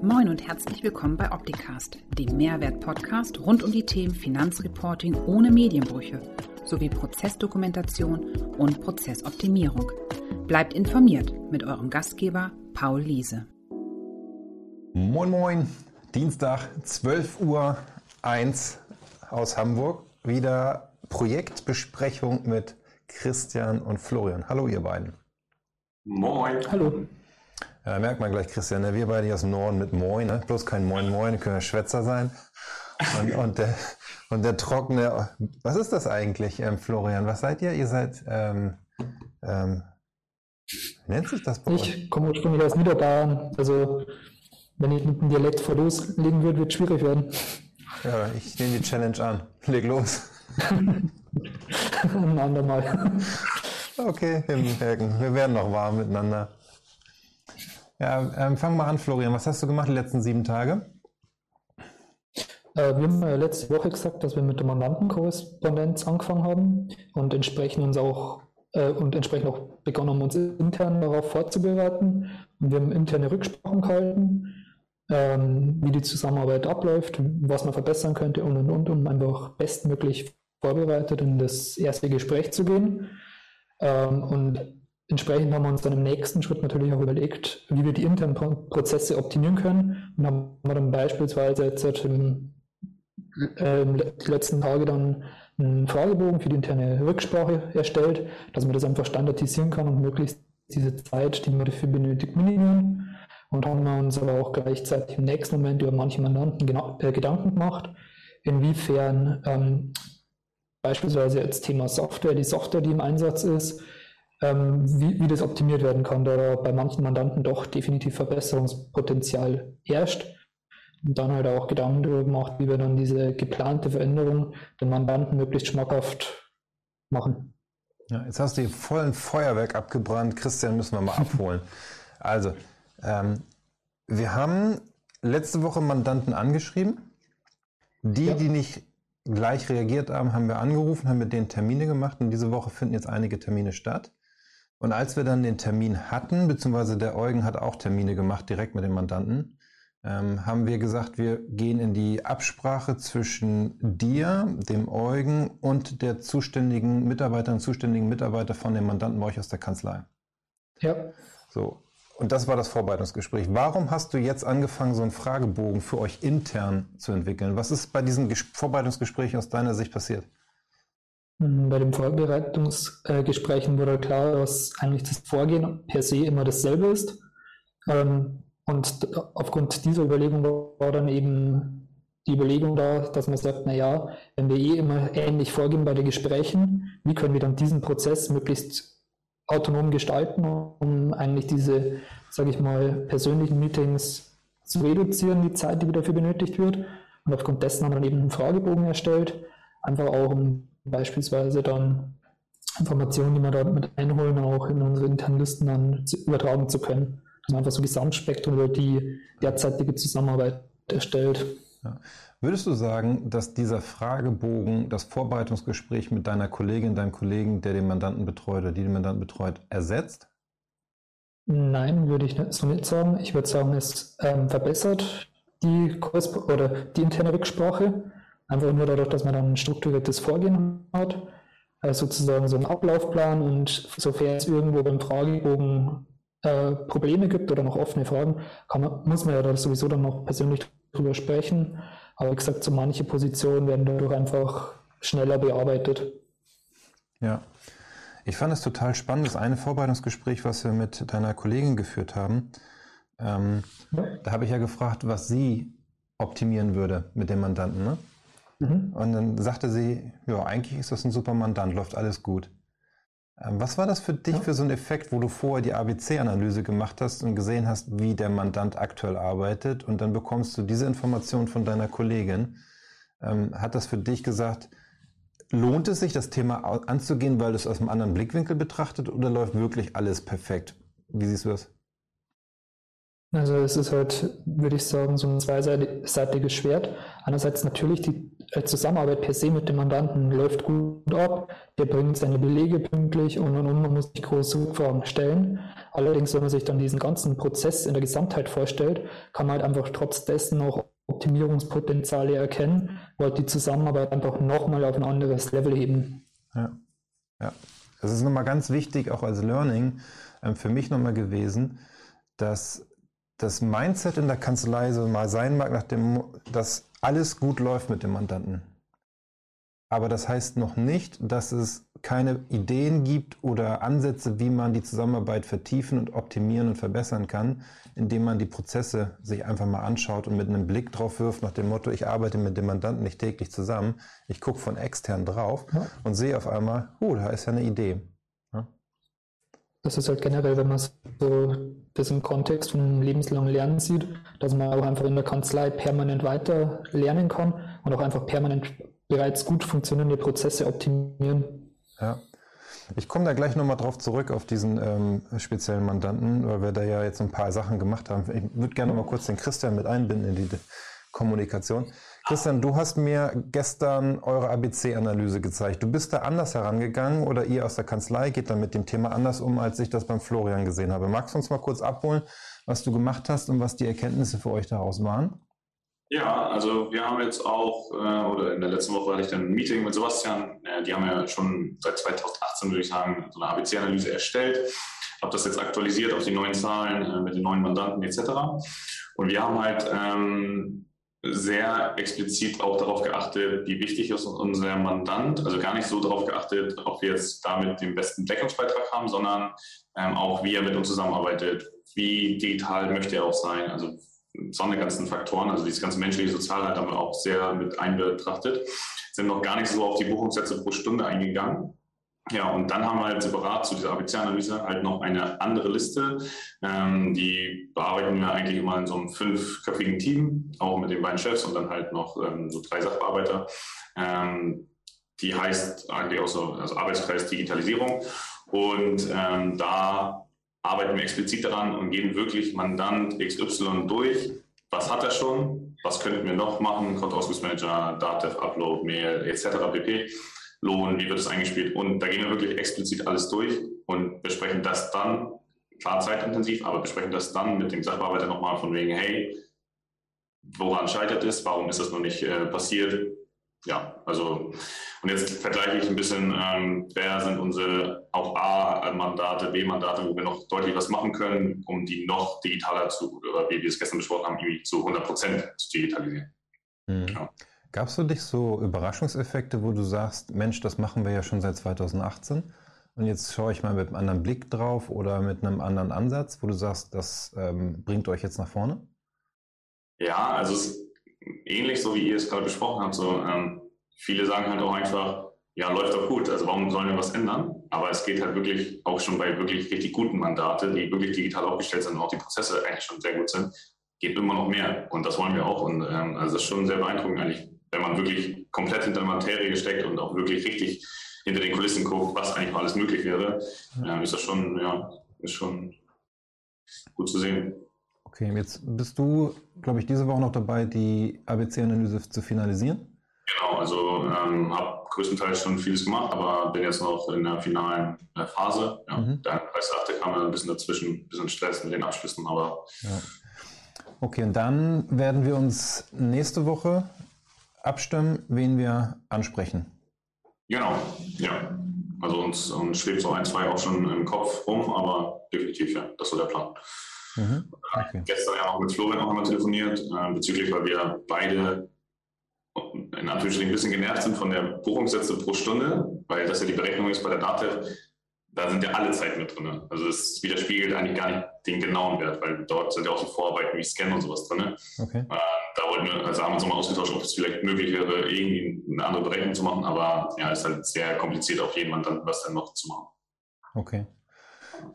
Moin und herzlich willkommen bei Opticast, dem Mehrwert-Podcast rund um die Themen Finanzreporting ohne Medienbrüche sowie Prozessdokumentation und Prozessoptimierung. Bleibt informiert mit eurem Gastgeber Paul Liese. Moin Moin, Dienstag 12 Uhr 1 aus Hamburg. Wieder Projektbesprechung mit Christian und Florian. Hallo ihr beiden. Moin. Hallo. Ja, merkt man gleich, Christian, ne? wir beide hier aus dem Norden mit Moin, ne? bloß kein Moin Moin, können ja Schwätzer sein. Und, und, der, und der trockene, was ist das eigentlich, ähm, Florian? Was seid ihr? Ihr seid, ähm, ähm, nennt sich das bei Ich komme ursprünglich aus Niederbayern, also wenn ich mit dem Dialekt vor loslegen würde, wird es schwierig werden. Ja, ich nehme die Challenge an. Leg los. Ein andermal. Okay, wir merken, wir werden noch warm miteinander. Ja, ähm, fang mal an, Florian. Was hast du gemacht die letzten sieben Tage? Äh, wir haben äh, letzte Woche gesagt, dass wir mit der Mandantenkorrespondenz angefangen haben und entsprechend uns auch äh, und entsprechend auch begonnen haben, uns intern darauf vorzubereiten. Und wir haben interne Rücksprachen gehalten, ähm, wie die Zusammenarbeit abläuft, was man verbessern könnte und und und, um einfach bestmöglich vorbereitet in das erste Gespräch zu gehen. Ähm, und entsprechend haben wir uns dann im nächsten Schritt natürlich auch überlegt, wie wir die internen Prozesse optimieren können und haben wir dann beispielsweise jetzt im, äh, die letzten Tage dann einen Fragebogen für die interne Rücksprache erstellt, dass man das einfach standardisieren kann und möglichst diese Zeit, die man dafür benötigt, minimieren. Und haben wir uns aber auch gleichzeitig im nächsten Moment über manche Mandanten äh, Gedanken gemacht, inwiefern ähm, beispielsweise jetzt Thema Software, die Software, die im Einsatz ist, wie, wie das optimiert werden kann, da da bei manchen Mandanten doch definitiv Verbesserungspotenzial herrscht. Und dann halt auch Gedanken darüber gemacht, wie wir dann diese geplante Veränderung den Mandanten möglichst schmackhaft machen. Ja, jetzt hast du hier vollen Feuerwerk abgebrannt. Christian müssen wir mal abholen. Also, ähm, wir haben letzte Woche Mandanten angeschrieben. Die, ja. die nicht gleich reagiert haben, haben wir angerufen, haben mit denen Termine gemacht und diese Woche finden jetzt einige Termine statt. Und als wir dann den Termin hatten, beziehungsweise der Eugen hat auch Termine gemacht direkt mit dem Mandanten, ähm, haben wir gesagt, wir gehen in die Absprache zwischen dir, dem Eugen und der zuständigen Mitarbeiterin, zuständigen Mitarbeiter von dem Mandanten bei euch aus der Kanzlei. Ja. So. Und das war das Vorbereitungsgespräch. Warum hast du jetzt angefangen, so einen Fragebogen für euch intern zu entwickeln? Was ist bei diesem Vorbereitungsgespräch aus deiner Sicht passiert? Hm, bei den Vorbereitungsgesprächen wurde klar, dass eigentlich das Vorgehen per se immer dasselbe ist. Ähm, und aufgrund dieser Überlegung war dann eben die Überlegung da, dass man sagt, naja, wenn wir eh immer ähnlich vorgehen bei den Gesprächen, wie können wir dann diesen Prozess möglichst autonom gestalten, um eigentlich diese, sage ich mal, persönlichen Meetings zu reduzieren, die Zeit, die dafür benötigt wird. Und aufgrund dessen haben wir dann eben einen Fragebogen erstellt, einfach auch um beispielsweise dann Informationen, die wir dort mit einholen, auch in unsere internen Listen dann übertragen zu können. Dass man einfach so ein Gesamtspektrum über die derzeitige Zusammenarbeit erstellt. Ja. Würdest du sagen, dass dieser Fragebogen das Vorbereitungsgespräch mit deiner Kollegin, deinem Kollegen, der den Mandanten betreut oder die den Mandanten betreut, ersetzt? Nein, würde ich so nicht sagen. Ich würde sagen, es ähm, verbessert die, oder die interne Rücksprache. Einfach nur dadurch, dass man dann ein strukturiertes Vorgehen hat, also sozusagen so einen Ablaufplan und sofern es irgendwo beim Fragebogen äh, Probleme gibt oder noch offene Fragen, man, muss man ja da sowieso dann noch persönlich drüber sprechen. Aber wie gesagt, so manche Positionen werden dadurch einfach schneller bearbeitet. Ja. Ich fand es total spannend, das eine Vorbereitungsgespräch, was wir mit deiner Kollegin geführt haben. Ähm, ja. Da habe ich ja gefragt, was sie optimieren würde mit dem Mandanten. Ne? Mhm. Und dann sagte sie, ja, eigentlich ist das ein super Mandant, läuft alles gut. Ähm, was war das für dich ja. für so ein Effekt, wo du vorher die ABC-Analyse gemacht hast und gesehen hast, wie der Mandant aktuell arbeitet und dann bekommst du diese Information von deiner Kollegin? Ähm, hat das für dich gesagt, lohnt es sich, das Thema anzugehen, weil du es aus einem anderen Blickwinkel betrachtet oder läuft wirklich alles perfekt? Wie siehst du das? Also es ist halt, würde ich sagen, so ein zweiseitiges Schwert. Einerseits natürlich die Zusammenarbeit per se mit dem Mandanten läuft gut ab, der bringt seine Belege pünktlich und, und, und man muss nicht große Fragen stellen. Allerdings, wenn man sich dann diesen ganzen Prozess in der Gesamtheit vorstellt, kann man halt einfach trotz dessen auch Optimierungspotenziale erkennen, halt die Zusammenarbeit einfach nochmal auf ein anderes Level heben. Ja, ja. Das ist nochmal ganz wichtig, auch als Learning ähm, für mich nochmal gewesen, dass das Mindset in der Kanzlei so mal sein mag, nachdem, dass alles gut läuft mit dem Mandanten. Aber das heißt noch nicht, dass es keine Ideen gibt oder Ansätze, wie man die Zusammenarbeit vertiefen und optimieren und verbessern kann, indem man die Prozesse sich einfach mal anschaut und mit einem Blick drauf wirft, nach dem Motto, ich arbeite mit dem Mandanten nicht täglich zusammen, ich gucke von extern drauf ja. und sehe auf einmal, oh, da ist ja eine Idee. Das ist halt generell, wenn man so das im Kontext von lebenslangen Lernen sieht, dass man auch einfach in der Kanzlei permanent weiter lernen kann und auch einfach permanent bereits gut funktionierende Prozesse optimieren. Ja. Ich komme da gleich nochmal drauf zurück auf diesen ähm, speziellen Mandanten, weil wir da ja jetzt ein paar Sachen gemacht haben. Ich würde gerne mal kurz den Christian mit einbinden in die Kommunikation. Christian, du hast mir gestern eure ABC-Analyse gezeigt. Du bist da anders herangegangen oder ihr aus der Kanzlei geht dann mit dem Thema anders um, als ich das beim Florian gesehen habe. Magst du uns mal kurz abholen, was du gemacht hast und was die Erkenntnisse für euch daraus waren? Ja, also wir haben jetzt auch, äh, oder in der letzten Woche hatte ich dann ein Meeting mit Sebastian. Äh, die haben ja schon seit 2018, würde ich sagen, so eine ABC-Analyse erstellt. Habe das jetzt aktualisiert auf die neuen Zahlen äh, mit den neuen Mandanten etc. Und wir haben halt ähm, sehr explizit auch darauf geachtet, wie wichtig ist unser Mandant. Also gar nicht so darauf geachtet, ob wir jetzt damit den besten Deckungsbeitrag haben, sondern ähm, auch, wie er mit uns zusammenarbeitet, wie digital möchte er auch sein. Also so ganzen Faktoren, also dieses ganze menschliche Sozialheit haben wir auch sehr mit einbetrachtet, sind noch gar nicht so auf die Buchungssätze pro Stunde eingegangen. Ja, und dann haben wir halt separat zu dieser ABC-Analyse halt noch eine andere Liste. Ähm, die bearbeiten wir eigentlich immer in so einem fünfköpfigen Team, auch mit den beiden Chefs und dann halt noch ähm, so drei Sachbearbeiter. Ähm, die heißt eigentlich auch so, also Arbeitskreis Digitalisierung. Und ähm, da arbeiten wir explizit daran und gehen wirklich Mandant XY durch. Was hat er schon? Was könnten wir noch machen? Kontoausgangsmanager, Datev, Upload, Mail etc. pp. Lohn, wie wird es eingespielt? Und da gehen wir wirklich explizit alles durch und besprechen das dann, klar zeitintensiv, aber besprechen das dann mit dem Sachbearbeiter nochmal von wegen, hey, woran scheitert es? Warum ist das noch nicht äh, passiert? ja, also und jetzt vergleiche ich ein bisschen, ähm, wer sind unsere auch A-Mandate, B-Mandate, wo wir noch deutlich was machen können, um die noch digitaler zu, oder wie wir es gestern besprochen haben, irgendwie zu 100 Prozent zu digitalisieren. Mhm. Ja. Gab es für dich so Überraschungseffekte, wo du sagst, Mensch, das machen wir ja schon seit 2018 und jetzt schaue ich mal mit einem anderen Blick drauf oder mit einem anderen Ansatz, wo du sagst, das ähm, bringt euch jetzt nach vorne? Ja, also es ähnlich so wie ihr es gerade besprochen habt. So, ähm, viele sagen halt auch einfach, ja, läuft doch gut, also warum sollen wir was ändern? Aber es geht halt wirklich auch schon bei wirklich richtig guten Mandate, die wirklich digital aufgestellt sind und auch die Prozesse eigentlich schon sehr gut sind, geht immer noch mehr. Und das wollen wir auch. Und ähm, also das ist schon sehr beeindruckend eigentlich, wenn man wirklich komplett hinter der Materie steckt und auch wirklich richtig hinter den Kulissen guckt, was eigentlich alles möglich wäre, ähm, ist das schon, ja, ist schon gut zu sehen. Okay, jetzt bist du, glaube ich, diese Woche noch dabei, die ABC-Analyse zu finalisieren. Genau, also ähm, habe größtenteils schon vieles gemacht, aber bin jetzt noch in der finalen äh, Phase. Ja. Mhm. Der 30.8. kam ein bisschen dazwischen, ein bisschen Stress mit den Abschlüssen, aber. Ja. Okay, und dann werden wir uns nächste Woche abstimmen, wen wir ansprechen. Genau, ja. Also uns, uns schwebt so ein, zwei auch schon im Kopf rum, aber definitiv, ja, das ist so der Plan. Mhm. Okay. Gestern ja auch mit Florian noch einmal telefoniert, äh, bezüglich, weil wir beide in Anführungsstrichen ein bisschen genervt sind von der Buchungssätze pro Stunde, weil das ja die Berechnung ist bei der DATEV, da sind ja alle Zeiten mit drin. Also es widerspiegelt eigentlich gar nicht den genauen Wert, weil dort sind ja auch so Vorarbeiten wie Scan und sowas drin. Okay. Da wollten wir, also haben wir uns mal ausgetauscht, ob es vielleicht möglich wäre, irgendwie eine andere Berechnung zu machen, aber ja, es ist halt sehr kompliziert auf jeden dann was dann noch zu machen. Okay.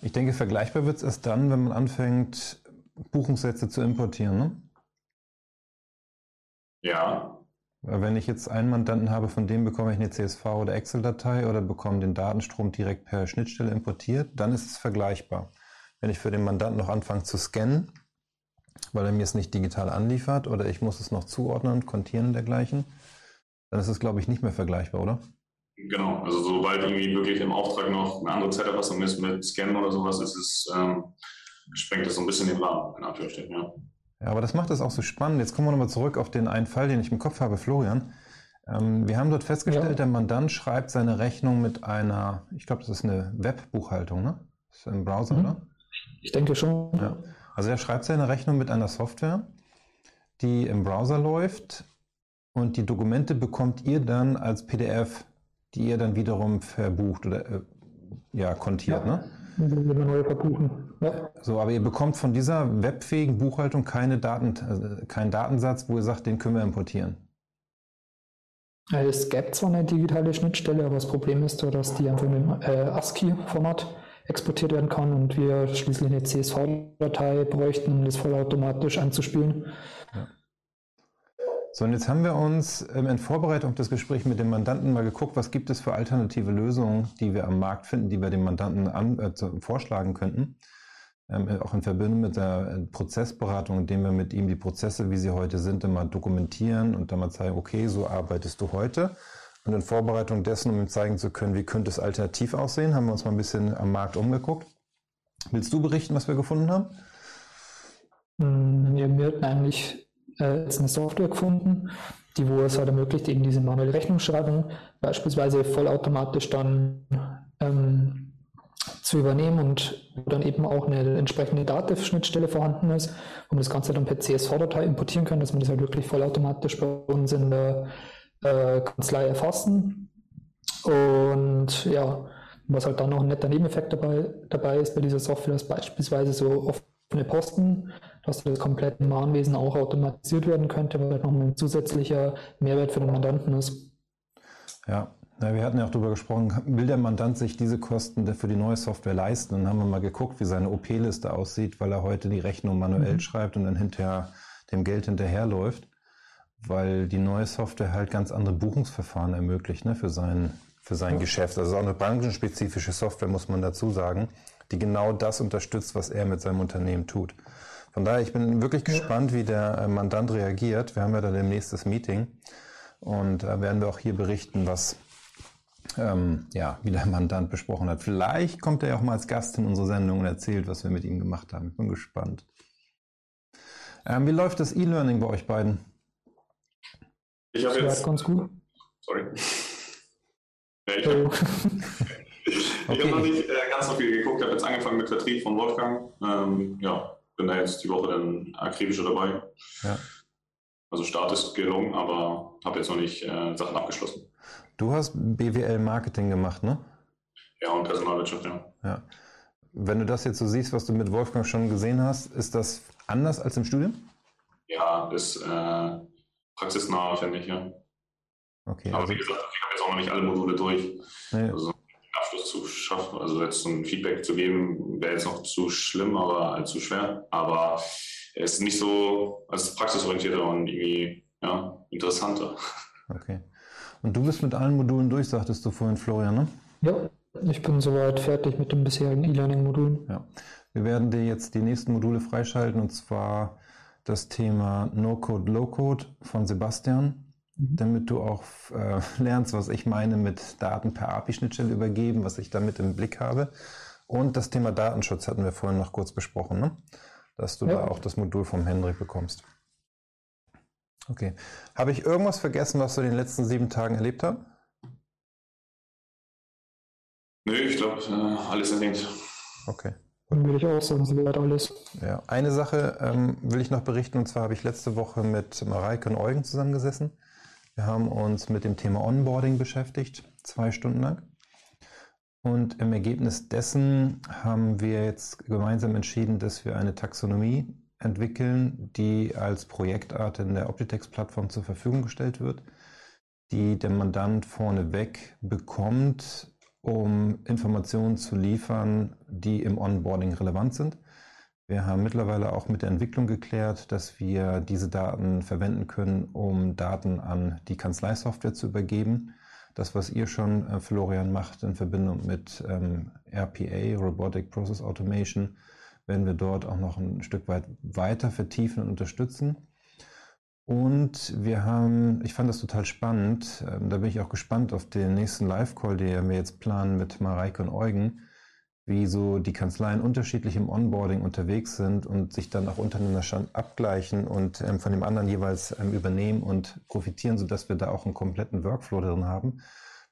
Ich denke, vergleichbar wird es erst dann, wenn man anfängt, Buchungssätze zu importieren, ne? Ja. Wenn ich jetzt einen Mandanten habe, von dem bekomme ich eine CSV oder Excel-Datei oder bekomme den Datenstrom direkt per Schnittstelle importiert, dann ist es vergleichbar. Wenn ich für den Mandanten noch anfange zu scannen, weil er mir es nicht digital anliefert oder ich muss es noch zuordnen, kontieren und dergleichen, dann ist es, glaube ich, nicht mehr vergleichbar, oder? Genau, also sobald irgendwie wirklich im Auftrag noch eine andere Zeiterfassung ist mit Scannen oder sowas, ist es, ähm, sprengt das so ein bisschen den Rahmen, in Anführungsstrichen, ja. Ja, aber das macht es auch so spannend. Jetzt kommen wir nochmal zurück auf den einen Fall, den ich im Kopf habe, Florian. Ähm, wir haben dort festgestellt, ja. der Mandant schreibt seine Rechnung mit einer, ich glaube, das ist eine Webbuchhaltung, ne? Das ist im Browser, mhm. oder? Ich denke schon. Ja. Also er schreibt seine Rechnung mit einer Software, die im Browser läuft und die Dokumente bekommt ihr dann als PDF, die ihr dann wiederum verbucht oder äh, ja, kontiert, ja. ne? Immer neue verbuchen. Ja. So, aber ihr bekommt von dieser webfähigen Buchhaltung keine Daten, also keinen Datensatz, wo ihr sagt, den können wir importieren. Es gäbe zwar eine digitale Schnittstelle, aber das Problem ist, dass die einfach in einem äh, ASCII-Format exportiert werden kann und wir schließlich eine CSV-Datei bräuchten, um das vollautomatisch einzuspielen. Ja. So, und jetzt haben wir uns ähm, in Vorbereitung auf das Gespräch mit dem Mandanten mal geguckt, was gibt es für alternative Lösungen, die wir am Markt finden, die wir dem Mandanten an, äh, vorschlagen könnten. Ähm, auch in Verbindung mit der äh, Prozessberatung, indem wir mit ihm die Prozesse, wie sie heute sind, immer dokumentieren und dann mal zeigen, okay, so arbeitest du heute. Und in Vorbereitung dessen, um ihm zeigen zu können, wie könnte es alternativ aussehen, haben wir uns mal ein bisschen am Markt umgeguckt. Willst du berichten, was wir gefunden haben? Hm, wir hatten eigentlich äh, jetzt eine Software gefunden, die wo es halt ermöglicht, eben diese manuelle Rechnungsschreibung beispielsweise vollautomatisch dann ähm, zu übernehmen und wo dann eben auch eine entsprechende Dativ-Schnittstelle vorhanden ist, um das Ganze dann per CSV-Datei importieren können, dass man das halt wirklich vollautomatisch bei uns in der äh, Kanzlei erfassen. Und ja, was halt dann noch ein netter Nebeneffekt dabei, dabei ist bei dieser Software, ist beispielsweise so offene Posten, dass das komplette Mahnwesen auch automatisiert werden könnte, was halt noch ein zusätzlicher Mehrwert für den Mandanten ist. Ja, ja, wir hatten ja auch darüber gesprochen, will der Mandant sich diese Kosten für die neue Software leisten? Dann haben wir mal geguckt, wie seine OP-Liste aussieht, weil er heute die Rechnung manuell mhm. schreibt und dann hinterher dem Geld hinterherläuft weil die neue Software halt ganz andere Buchungsverfahren ermöglicht ne, für sein, für sein ja. Geschäft. Also auch eine branchenspezifische Software, muss man dazu sagen, die genau das unterstützt, was er mit seinem Unternehmen tut. Von daher, ich bin wirklich gespannt, wie der äh, Mandant reagiert. Wir haben ja dann demnächst das Meeting und da werden wir auch hier berichten, was ähm, ja, wie der Mandant besprochen hat. Vielleicht kommt er ja auch mal als Gast in unsere Sendung und erzählt, was wir mit ihm gemacht haben. Ich bin gespannt. Ähm, wie läuft das E-Learning bei euch beiden? Ich habe jetzt. ganz gut. Sorry. Ja, ich habe okay. hab noch nicht äh, ganz so viel geguckt. Ich habe jetzt angefangen mit Vertrieb von Wolfgang. Ähm, ja, bin da jetzt die Woche dann akribischer dabei. Ja. Also Start ist gelungen, aber habe jetzt noch nicht äh, Sachen abgeschlossen. Du hast BWL Marketing gemacht, ne? Ja, und Personalwirtschaft, ja. ja. Wenn du das jetzt so siehst, was du mit Wolfgang schon gesehen hast, ist das anders als im Studium? Ja, ist äh, praxisnah, finde ich, ja. Okay. Aber also wie gesagt, ich habe jetzt auch noch nicht alle Module durch. Nee. Also einen Abschluss zu schaffen, also jetzt so ein Feedback zu geben, wäre jetzt noch zu schlimm, aber halt zu schwer. Aber er ist nicht so als praxisorientierter und irgendwie ja, interessanter. Okay. Und du bist mit allen Modulen durch, sagtest du vorhin, Florian, ne? Ja, ich bin soweit fertig mit den bisherigen E-Learning-Modulen. Ja. Wir werden dir jetzt die nächsten Module freischalten und zwar das Thema No-Code, Low-Code von Sebastian, mhm. damit du auch äh, lernst, was ich meine mit Daten per API-Schnittstelle übergeben, was ich damit im Blick habe. Und das Thema Datenschutz hatten wir vorhin noch kurz besprochen, ne? dass du ja. da auch das Modul vom Hendrik bekommst. Okay. Habe ich irgendwas vergessen, was du in den letzten sieben Tagen erlebt hast? Nö, ich glaube, äh, alles erwähnt. Okay. Dann würde ich auch sagen, soweit alles. Ja, eine Sache ähm, will ich noch berichten, und zwar habe ich letzte Woche mit Mareike und Eugen zusammengesessen. Wir haben uns mit dem Thema Onboarding beschäftigt, zwei Stunden lang. Und im Ergebnis dessen haben wir jetzt gemeinsam entschieden, dass wir eine Taxonomie entwickeln, die als Projektart in der Optitex-Plattform zur Verfügung gestellt wird, die der Mandant vorneweg bekommt, um Informationen zu liefern, die im Onboarding relevant sind. Wir haben mittlerweile auch mit der Entwicklung geklärt, dass wir diese Daten verwenden können, um Daten an die Kanzleisoftware zu übergeben. Das, was ihr schon, äh, Florian, macht in Verbindung mit ähm, RPA, Robotic Process Automation, werden wir dort auch noch ein Stück weit weiter vertiefen und unterstützen. Und wir haben, ich fand das total spannend, ähm, da bin ich auch gespannt auf den nächsten Live-Call, den wir jetzt planen mit Mareike und Eugen, wie so die Kanzleien unterschiedlich im Onboarding unterwegs sind und sich dann auch untereinander abgleichen und ähm, von dem anderen jeweils ähm, übernehmen und profitieren, sodass wir da auch einen kompletten Workflow drin haben,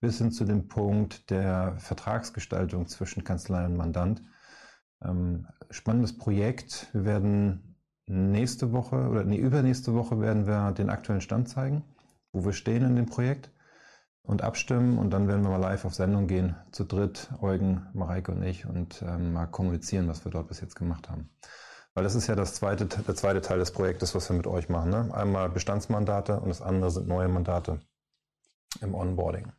bis hin zu dem Punkt der Vertragsgestaltung zwischen Kanzlei und Mandant. Spannendes Projekt. Wir werden nächste Woche oder nee, übernächste Woche werden wir den aktuellen Stand zeigen, wo wir stehen in dem Projekt und abstimmen und dann werden wir mal live auf Sendung gehen, zu dritt, Eugen, Mareike und ich und ähm, mal kommunizieren, was wir dort bis jetzt gemacht haben. Weil das ist ja das zweite, der zweite Teil des Projektes, was wir mit euch machen. Ne? Einmal Bestandsmandate und das andere sind neue Mandate im Onboarding.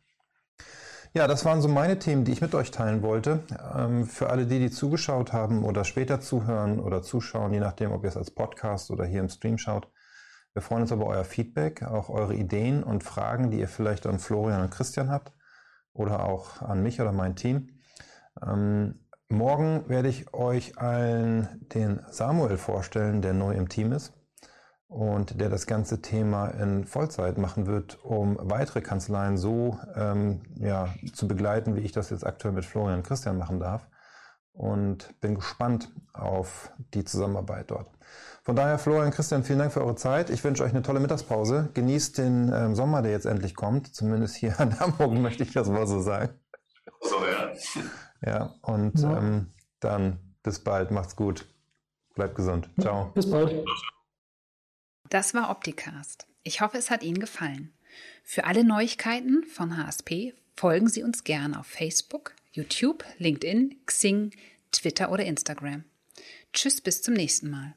Ja, das waren so meine Themen, die ich mit euch teilen wollte. Ähm, für alle die, die zugeschaut haben oder später zuhören oder zuschauen, je nachdem, ob ihr es als Podcast oder hier im Stream schaut, wir freuen uns über euer Feedback, auch eure Ideen und Fragen, die ihr vielleicht an Florian und Christian habt oder auch an mich oder mein Team. Ähm, morgen werde ich euch allen den Samuel vorstellen, der neu im Team ist und der das ganze Thema in Vollzeit machen wird, um weitere Kanzleien so ähm, ja, zu begleiten, wie ich das jetzt aktuell mit Florian und Christian machen darf. Und bin gespannt auf die Zusammenarbeit dort. Von daher, Florian, Christian, vielen Dank für eure Zeit. Ich wünsche euch eine tolle Mittagspause. Genießt den ähm, Sommer, der jetzt endlich kommt. Zumindest hier in Hamburg möchte ich das mal so sagen. So, ja. Ja, und ja. Ähm, dann bis bald. Macht's gut. Bleibt gesund. Ciao. Bis bald. Das war Opticast. Ich hoffe, es hat Ihnen gefallen. Für alle Neuigkeiten von HSP folgen Sie uns gerne auf Facebook, YouTube, LinkedIn, Xing, Twitter oder Instagram. Tschüss, bis zum nächsten Mal.